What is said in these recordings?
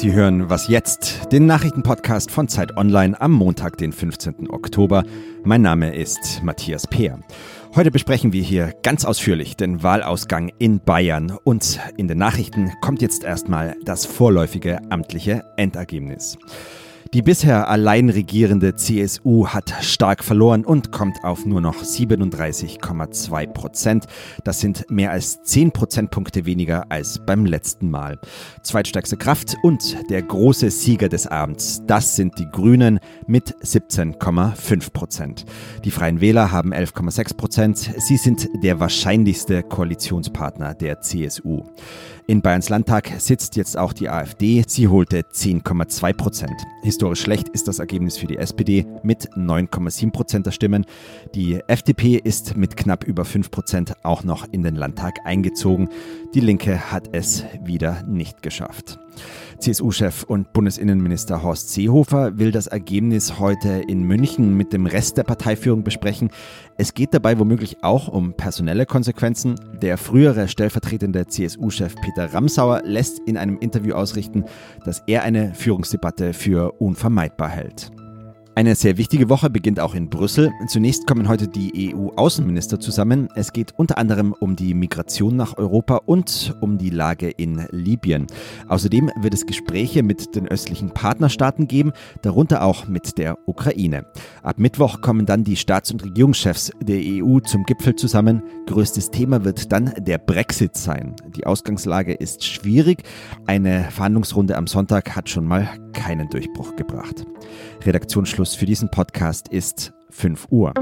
Sie hören Was jetzt? Den Nachrichtenpodcast von Zeit Online am Montag, den 15. Oktober. Mein Name ist Matthias Peer. Heute besprechen wir hier ganz ausführlich den Wahlausgang in Bayern und in den Nachrichten kommt jetzt erstmal das vorläufige amtliche Endergebnis. Die bisher allein regierende CSU hat stark verloren und kommt auf nur noch 37,2 Prozent. Das sind mehr als 10 Prozentpunkte weniger als beim letzten Mal. Zweitstärkste Kraft und der große Sieger des Abends, das sind die Grünen mit 17,5 Prozent. Die Freien Wähler haben 11,6 Prozent. Sie sind der wahrscheinlichste Koalitionspartner der CSU. In Bayerns Landtag sitzt jetzt auch die AfD. Sie holte 10,2 Prozent. Historisch schlecht ist das Ergebnis für die SPD mit 9,7 Prozent der Stimmen. Die FDP ist mit knapp über 5 Prozent auch noch in den Landtag eingezogen. Die Linke hat es wieder nicht geschafft. CSU-Chef und Bundesinnenminister Horst Seehofer will das Ergebnis heute in München mit dem Rest der Parteiführung besprechen. Es geht dabei womöglich auch um personelle Konsequenzen. Der frühere stellvertretende CSU-Chef Peter Ramsauer lässt in einem Interview ausrichten, dass er eine Führungsdebatte für unvermeidbar hält. Eine sehr wichtige Woche beginnt auch in Brüssel. Zunächst kommen heute die EU-Außenminister zusammen. Es geht unter anderem um die Migration nach Europa und um die Lage in Libyen. Außerdem wird es Gespräche mit den östlichen Partnerstaaten geben, darunter auch mit der Ukraine. Ab Mittwoch kommen dann die Staats- und Regierungschefs der EU zum Gipfel zusammen. Größtes Thema wird dann der Brexit sein. Die Ausgangslage ist schwierig. Eine Verhandlungsrunde am Sonntag hat schon mal keinen Durchbruch gebracht. Redaktionsschluss für diesen Podcast ist 5 Uhr.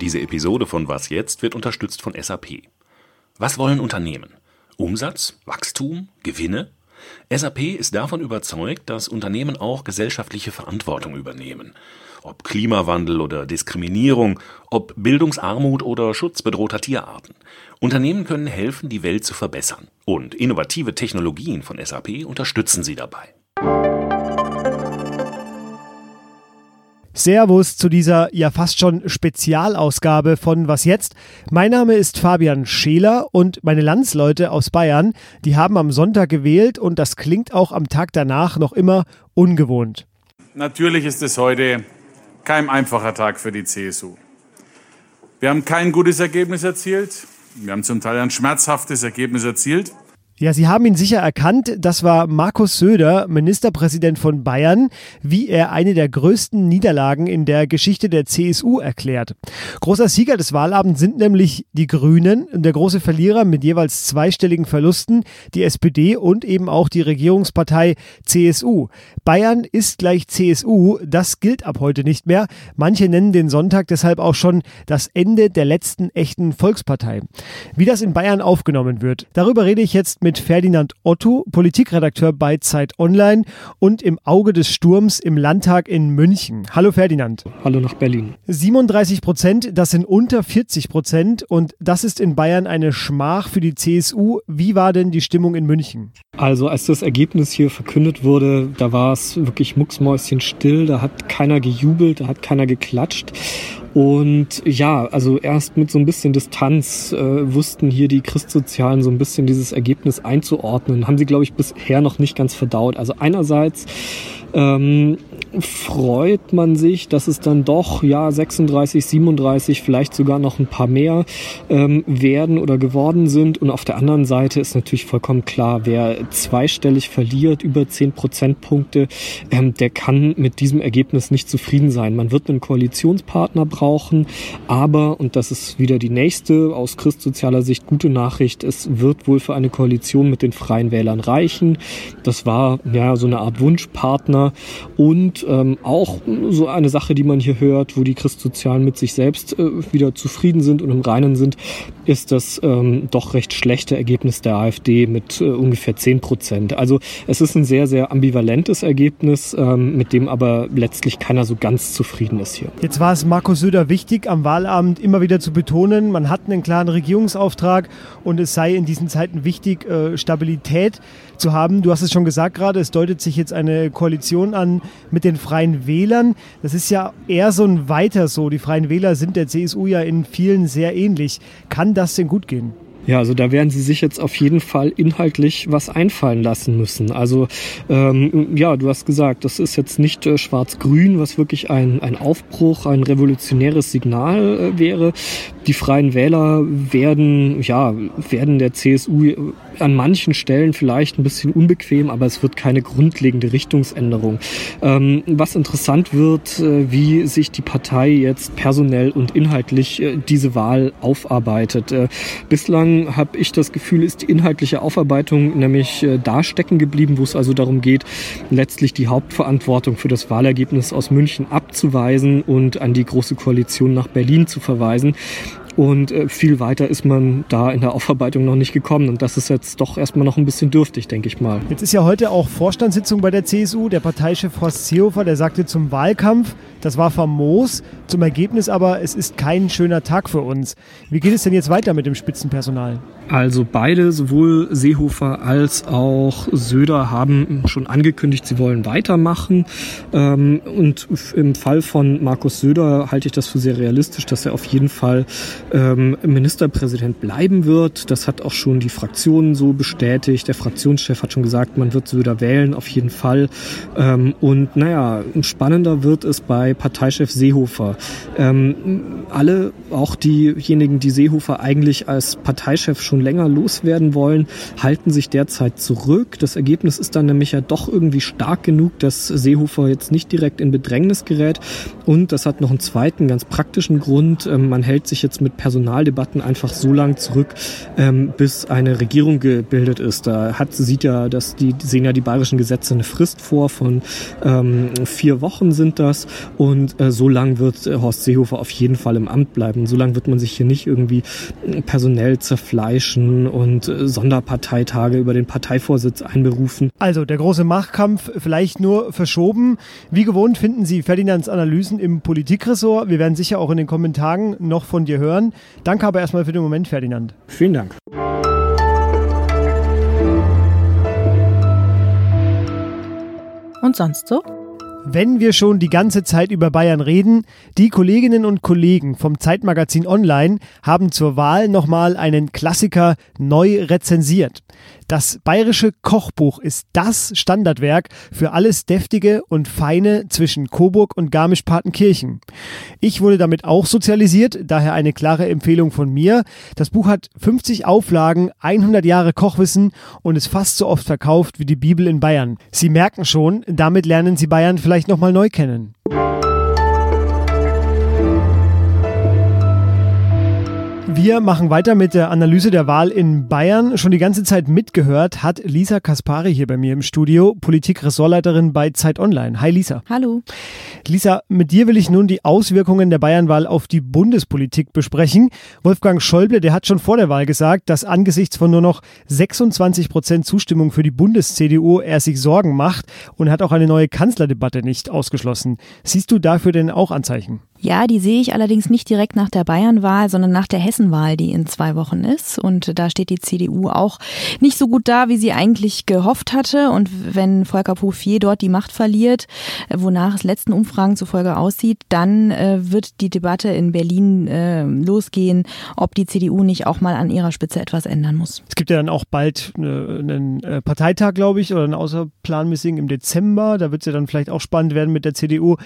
Diese Episode von Was jetzt wird unterstützt von SAP. Was wollen Unternehmen? Umsatz, Wachstum, Gewinne? SAP ist davon überzeugt, dass Unternehmen auch gesellschaftliche Verantwortung übernehmen. Ob Klimawandel oder Diskriminierung, ob Bildungsarmut oder Schutz bedrohter Tierarten. Unternehmen können helfen, die Welt zu verbessern. Und innovative Technologien von SAP unterstützen sie dabei. Servus zu dieser ja fast schon Spezialausgabe von Was jetzt? Mein Name ist Fabian Scheler und meine Landsleute aus Bayern, die haben am Sonntag gewählt und das klingt auch am Tag danach noch immer ungewohnt. Natürlich ist es heute kein einfacher Tag für die CSU. Wir haben kein gutes Ergebnis erzielt. Wir haben zum Teil ein schmerzhaftes Ergebnis erzielt. Ja, Sie haben ihn sicher erkannt. Das war Markus Söder, Ministerpräsident von Bayern, wie er eine der größten Niederlagen in der Geschichte der CSU erklärt. Großer Sieger des Wahlabends sind nämlich die Grünen, der große Verlierer mit jeweils zweistelligen Verlusten, die SPD und eben auch die Regierungspartei CSU. Bayern ist gleich CSU, das gilt ab heute nicht mehr. Manche nennen den Sonntag deshalb auch schon das Ende der letzten echten Volkspartei. Wie das in Bayern aufgenommen wird, darüber rede ich jetzt mit mit Ferdinand Otto, Politikredakteur bei Zeit Online und im Auge des Sturms im Landtag in München. Hallo Ferdinand. Hallo nach Berlin. 37 Prozent, das sind unter 40 Prozent und das ist in Bayern eine Schmach für die CSU. Wie war denn die Stimmung in München? Also als das Ergebnis hier verkündet wurde, da war es wirklich mucksmäuschenstill, da hat keiner gejubelt, da hat keiner geklatscht. Und ja, also erst mit so ein bisschen Distanz äh, wussten hier die Christsozialen so ein bisschen dieses Ergebnis einzuordnen. Haben sie, glaube ich, bisher noch nicht ganz verdaut. Also einerseits ähm, freut man sich, dass es dann doch ja 36, 37, vielleicht sogar noch ein paar mehr ähm, werden oder geworden sind. Und auf der anderen Seite ist natürlich vollkommen klar, wer zweistellig verliert, über 10 Prozentpunkte, ähm, der kann mit diesem Ergebnis nicht zufrieden sein. Man wird einen Koalitionspartner brauchen, aber, und das ist wieder die nächste aus christsozialer Sicht gute Nachricht, es wird wohl für eine Koalition mit den Freien Wählern reichen. Das war ja so eine Art Wunschpartner und ähm, auch so eine Sache, die man hier hört, wo die Christsozialen mit sich selbst äh, wieder zufrieden sind und im Reinen sind, ist das ähm, doch recht schlechte Ergebnis der AfD mit äh, ungefähr 10 Prozent. Also es ist ein sehr, sehr ambivalentes Ergebnis, ähm, mit dem aber letztlich keiner so ganz zufrieden ist hier. Jetzt war es Markus Söder wichtig, am Wahlabend immer wieder zu betonen, man hat einen klaren Regierungsauftrag und es sei in diesen Zeiten wichtig, äh, Stabilität zu haben. Du hast es schon gesagt gerade, es deutet sich jetzt eine Koalition an mit den Freien Wählern. Das ist ja eher so ein Weiter so. Die Freien Wähler sind der CSU ja in vielen sehr ähnlich. Kann das denn gut gehen? Ja, also da werden sie sich jetzt auf jeden Fall inhaltlich was einfallen lassen müssen. Also ähm, ja, du hast gesagt, das ist jetzt nicht äh, schwarz-grün, was wirklich ein, ein Aufbruch, ein revolutionäres Signal äh, wäre. Die Freien Wähler werden, ja, werden der CSU an manchen Stellen vielleicht ein bisschen unbequem, aber es wird keine grundlegende Richtungsänderung. Ähm, was interessant wird, äh, wie sich die Partei jetzt personell und inhaltlich äh, diese Wahl aufarbeitet. Äh, bislang habe ich das Gefühl, ist die inhaltliche Aufarbeitung nämlich äh, da stecken geblieben, wo es also darum geht, letztlich die Hauptverantwortung für das Wahlergebnis aus München abzuweisen und an die Große Koalition nach Berlin zu verweisen. Und äh, viel weiter ist man da in der Aufarbeitung noch nicht gekommen. Und das ist jetzt doch erstmal noch ein bisschen dürftig, denke ich mal. Jetzt ist ja heute auch Vorstandssitzung bei der CSU. Der Parteichef Horst Seehofer, der sagte zum Wahlkampf, das war famos. Zum Ergebnis aber, es ist kein schöner Tag für uns. Wie geht es denn jetzt weiter mit dem Spitzenpersonal? Also beide, sowohl Seehofer als auch Söder, haben schon angekündigt, sie wollen weitermachen. Ähm, und im Fall von Markus Söder halte ich das für sehr realistisch, dass er auf jeden Fall ähm, Ministerpräsident bleiben wird. Das hat auch schon die Fraktion so bestätigt. Der Fraktionschef hat schon gesagt, man wird Söder wählen, auf jeden Fall. Ähm, und naja, spannender wird es bei Parteichef Seehofer. alle, auch diejenigen, die Seehofer eigentlich als Parteichef schon länger loswerden wollen, halten sich derzeit zurück. Das Ergebnis ist dann nämlich ja doch irgendwie stark genug, dass Seehofer jetzt nicht direkt in Bedrängnis gerät. Und das hat noch einen zweiten ganz praktischen Grund. Man hält sich jetzt mit Personaldebatten einfach so lang zurück, ähm, bis eine Regierung gebildet ist. Da hat, sieht ja, dass die, sehen ja die bayerischen Gesetze eine Frist vor von ähm, vier Wochen sind das und äh, so lang wird äh, Horst Seehofer auf jeden Fall im Amt bleiben. So lang wird man sich hier nicht irgendwie äh, personell zerfleischen und äh, Sonderparteitage über den Parteivorsitz einberufen. Also der große Machtkampf vielleicht nur verschoben. Wie gewohnt finden Sie Ferdinands Analysen im Politikressort. Wir werden sicher auch in den Kommentaren noch von dir hören Danke aber erstmal für den Moment, Ferdinand. Vielen Dank. Und sonst so? Wenn wir schon die ganze Zeit über Bayern reden, die Kolleginnen und Kollegen vom Zeitmagazin Online haben zur Wahl nochmal einen Klassiker neu rezensiert. Das bayerische Kochbuch ist das Standardwerk für alles Deftige und Feine zwischen Coburg und Garmisch-Partenkirchen. Ich wurde damit auch sozialisiert, daher eine klare Empfehlung von mir. Das Buch hat 50 Auflagen, 100 Jahre Kochwissen und ist fast so oft verkauft wie die Bibel in Bayern. Sie merken schon, damit lernen Sie Bayern vielleicht nochmal neu kennen. Wir machen weiter mit der Analyse der Wahl in Bayern. Schon die ganze Zeit mitgehört hat Lisa Kaspari hier bei mir im Studio, Politik-Ressortleiterin bei Zeit Online. Hi Lisa. Hallo. Lisa, mit dir will ich nun die Auswirkungen der Bayernwahl auf die Bundespolitik besprechen. Wolfgang Schäuble, der hat schon vor der Wahl gesagt, dass angesichts von nur noch 26 Prozent Zustimmung für die Bundes-CDU er sich Sorgen macht und hat auch eine neue Kanzlerdebatte nicht ausgeschlossen. Siehst du dafür denn auch Anzeichen? Ja, die sehe ich allerdings nicht direkt nach der Bayernwahl, sondern nach der Hessenwahl, die in zwei Wochen ist. Und da steht die CDU auch nicht so gut da, wie sie eigentlich gehofft hatte. Und wenn Volker Bouffier dort die Macht verliert, wonach es letzten Umfragen zufolge aussieht, dann äh, wird die Debatte in Berlin äh, losgehen, ob die CDU nicht auch mal an ihrer Spitze etwas ändern muss. Es gibt ja dann auch bald äh, einen Parteitag, glaube ich, oder ein Außerplanmissing im Dezember. Da wird es ja dann vielleicht auch spannend werden mit der CDU.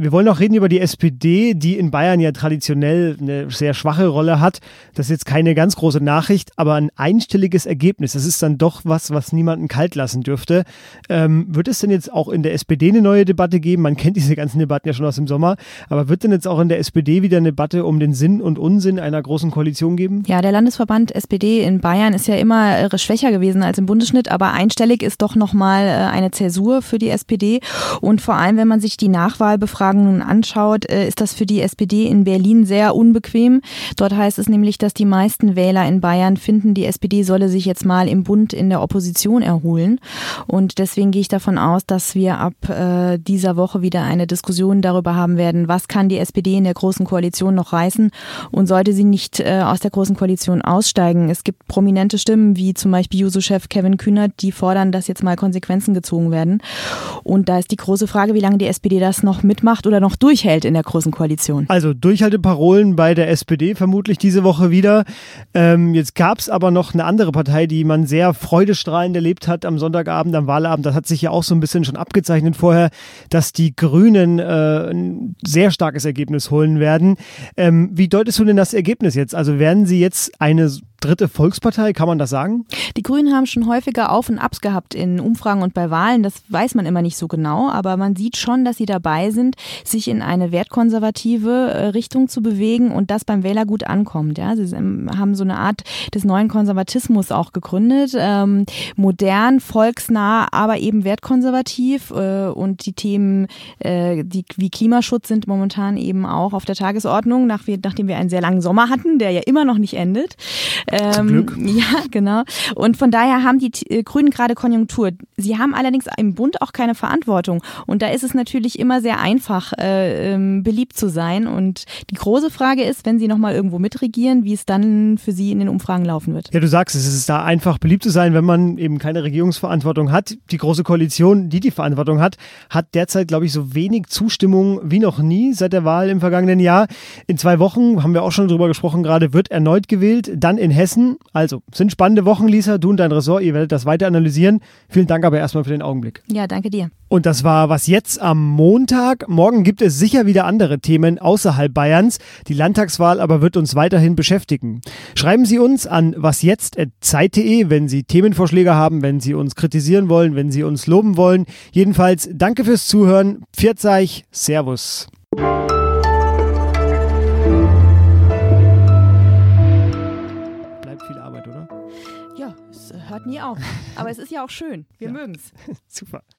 Wir wollen noch reden über die SPD, die in Bayern ja traditionell eine sehr schwache Rolle hat. Das ist jetzt keine ganz große Nachricht, aber ein einstelliges Ergebnis. Das ist dann doch was, was niemanden kalt lassen dürfte. Ähm, wird es denn jetzt auch in der SPD eine neue Debatte geben? Man kennt diese ganzen Debatten ja schon aus dem Sommer. Aber wird denn jetzt auch in der SPD wieder eine Debatte um den Sinn und Unsinn einer großen Koalition geben? Ja, der Landesverband SPD in Bayern ist ja immer schwächer gewesen als im Bundesschnitt, aber einstellig ist doch nochmal äh, eine Zäsur für die SPD. Und vor allem, wenn man sich die Nachwahl befragt, Umfragen nun anschaut, äh, ist das für die SPD in Berlin sehr unbequem. Dort heißt es nämlich, dass die meisten Wähler in Bayern finden, die SPD solle sich jetzt mal im Bund in der Opposition erholen. Und deswegen gehe ich davon aus, dass wir ab äh, dieser Woche wieder eine Diskussion darüber haben werden, was kann die SPD in der Großen Koalition noch reißen und sollte sie nicht äh, aus der Großen Koalition aussteigen. Es gibt prominente Stimmen, wie zum Beispiel Juso-Chef Kevin Kühnert, die fordern, dass jetzt mal Konsequenzen gezogen werden. Und da ist die große Frage, wie lange die SPD das noch mitmacht macht oder noch durchhält in der Großen Koalition. Also Durchhalteparolen bei der SPD vermutlich diese Woche wieder. Ähm, jetzt gab es aber noch eine andere Partei, die man sehr freudestrahlend erlebt hat am Sonntagabend, am Wahlabend. Das hat sich ja auch so ein bisschen schon abgezeichnet vorher, dass die Grünen äh, ein sehr starkes Ergebnis holen werden. Ähm, wie deutest du denn das Ergebnis jetzt? Also werden sie jetzt eine dritte Volkspartei, kann man das sagen? Die Grünen haben schon häufiger Auf- und Abs gehabt in Umfragen und bei Wahlen. Das weiß man immer nicht so genau, aber man sieht schon, dass sie dabei sind, sich in eine wertkonservative äh, Richtung zu bewegen und das beim Wähler gut ankommt. Ja, sie haben so eine Art des neuen Konservatismus auch gegründet, ähm, modern, volksnah, aber eben wertkonservativ äh, und die Themen äh, die, wie Klimaschutz sind momentan eben auch auf der Tagesordnung, nach, nachdem wir einen sehr langen Sommer hatten, der ja immer noch nicht endet. Ähm, Glück. Ja, genau. Und von daher haben die äh, Grünen gerade Konjunktur. Sie haben allerdings im Bund auch keine Verantwortung. Und da ist es natürlich immer sehr einfach, äh, ähm, beliebt zu sein. Und die große Frage ist, wenn Sie nochmal irgendwo mitregieren, wie es dann für Sie in den Umfragen laufen wird. Ja, du sagst, es ist da einfach beliebt zu sein, wenn man eben keine Regierungsverantwortung hat. Die große Koalition, die die Verantwortung hat, hat derzeit, glaube ich, so wenig Zustimmung wie noch nie seit der Wahl im vergangenen Jahr. In zwei Wochen, haben wir auch schon drüber gesprochen gerade, wird erneut gewählt. Dann in Hessen. Also, sind spannende Wochen, Lisa. Du und dein Ressort, ihr werdet das weiter analysieren. Vielen Dank aber erstmal für den Augenblick. Ja, danke dir. Und das war was jetzt am Montag. Morgen gibt es sicher wieder andere Themen außerhalb Bayerns. Die Landtagswahl aber wird uns weiterhin beschäftigen. Schreiben Sie uns an wasjetzt.zeit.de, wenn Sie Themenvorschläge haben, wenn Sie uns kritisieren wollen, wenn Sie uns loben wollen. Jedenfalls danke fürs Zuhören. Pfirzeich, Servus. Hört nie auf. Aber es ist ja auch schön. Wir ja. mögen es. Super.